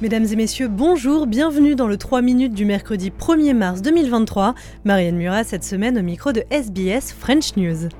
Mesdames et messieurs, bonjour, bienvenue dans le 3 minutes du mercredi 1er mars 2023. Marianne Murat cette semaine au micro de SBS French News.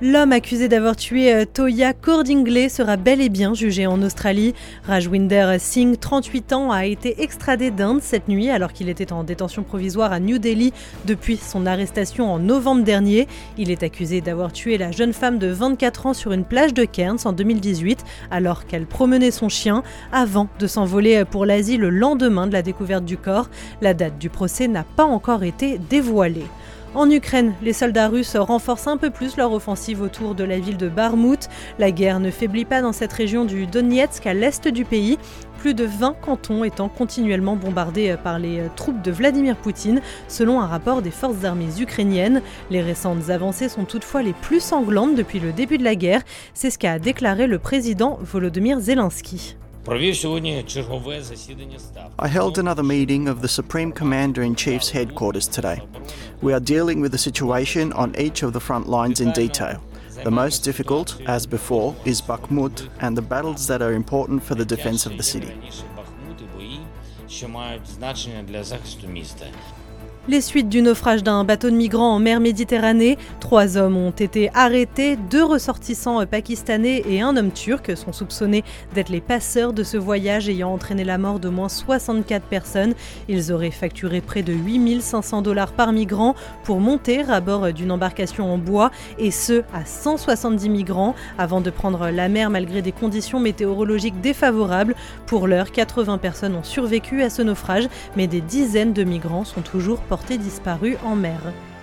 L'homme accusé d'avoir tué euh, Toya Cordingley sera bel et bien jugé en Australie. Rajwinder Singh, 38 ans, a été extradé d'Inde cette nuit alors qu'il était en détention provisoire à New Delhi depuis son arrestation en novembre dernier. Il est accusé d'avoir tué la jeune femme de 24 ans sur une plage de Cairns en 2018 alors qu'elle promenait son chien avant de s'envoler pour l'Asie le lendemain de la découverte du corps. La date du procès n'a pas encore été dévoilée. En Ukraine, les soldats russes renforcent un peu plus leur offensive autour de la ville de Barmout. La guerre ne faiblit pas dans cette région du Donetsk à l'est du pays, plus de 20 cantons étant continuellement bombardés par les troupes de Vladimir Poutine, selon un rapport des forces armées ukrainiennes. Les récentes avancées sont toutefois les plus sanglantes depuis le début de la guerre, c'est ce qu'a déclaré le président Volodymyr Zelensky. I held another meeting of the Supreme Commander in Chief's headquarters today. We are dealing with the situation on each of the front lines in detail. The most difficult, as before, is Bakhmut and the battles that are important for the defense of the city. Les suites du naufrage d'un bateau de migrants en mer Méditerranée. Trois hommes ont été arrêtés, deux ressortissants pakistanais et un homme turc sont soupçonnés d'être les passeurs de ce voyage ayant entraîné la mort de moins 64 personnes. Ils auraient facturé près de 8500 dollars par migrant pour monter à bord d'une embarcation en bois et ce à 170 migrants avant de prendre la mer malgré des conditions météorologiques défavorables. Pour l'heure, 80 personnes ont survécu à ce naufrage, mais des dizaines de migrants sont toujours portés en mer.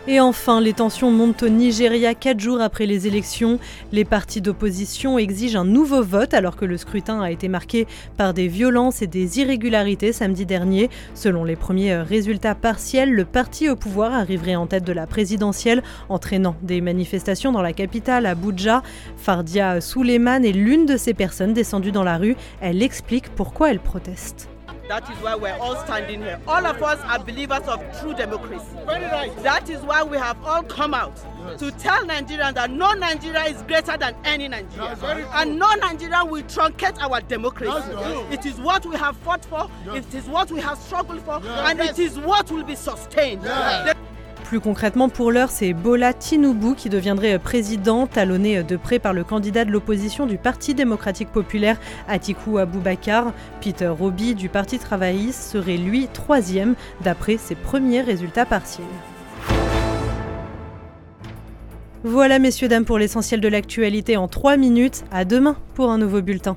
Et enfin, les tensions montent au Nigeria quatre jours après les élections. Les partis d'opposition exigent un nouveau vote alors que le scrutin a été marqué par des violences et des irrégularités samedi dernier. Selon les premiers résultats partiels, le parti au pouvoir arriverait en tête de la présidentielle, entraînant des manifestations dans la capitale, Abuja. Fardia Suleiman est l'une de ces personnes descendues dans la rue. Elle explique pourquoi elle proteste. That is why we're all standing here. All of us are believers of true democracy. That is why we have all come out to tell Nigerians that no Nigeria is greater than any Nigeria. And no Nigeria will truncate our democracy. It is what we have fought for, it is what we have struggled for, and it is what will be sustained. Plus concrètement, pour l'heure, c'est Bola Tinubu qui deviendrait président, talonné de près par le candidat de l'opposition du Parti démocratique populaire, Atiku Abubakar. Peter Roby du Parti travailliste serait lui troisième d'après ses premiers résultats partiels. Voilà, messieurs, dames, pour l'essentiel de l'actualité en 3 minutes. À demain pour un nouveau bulletin.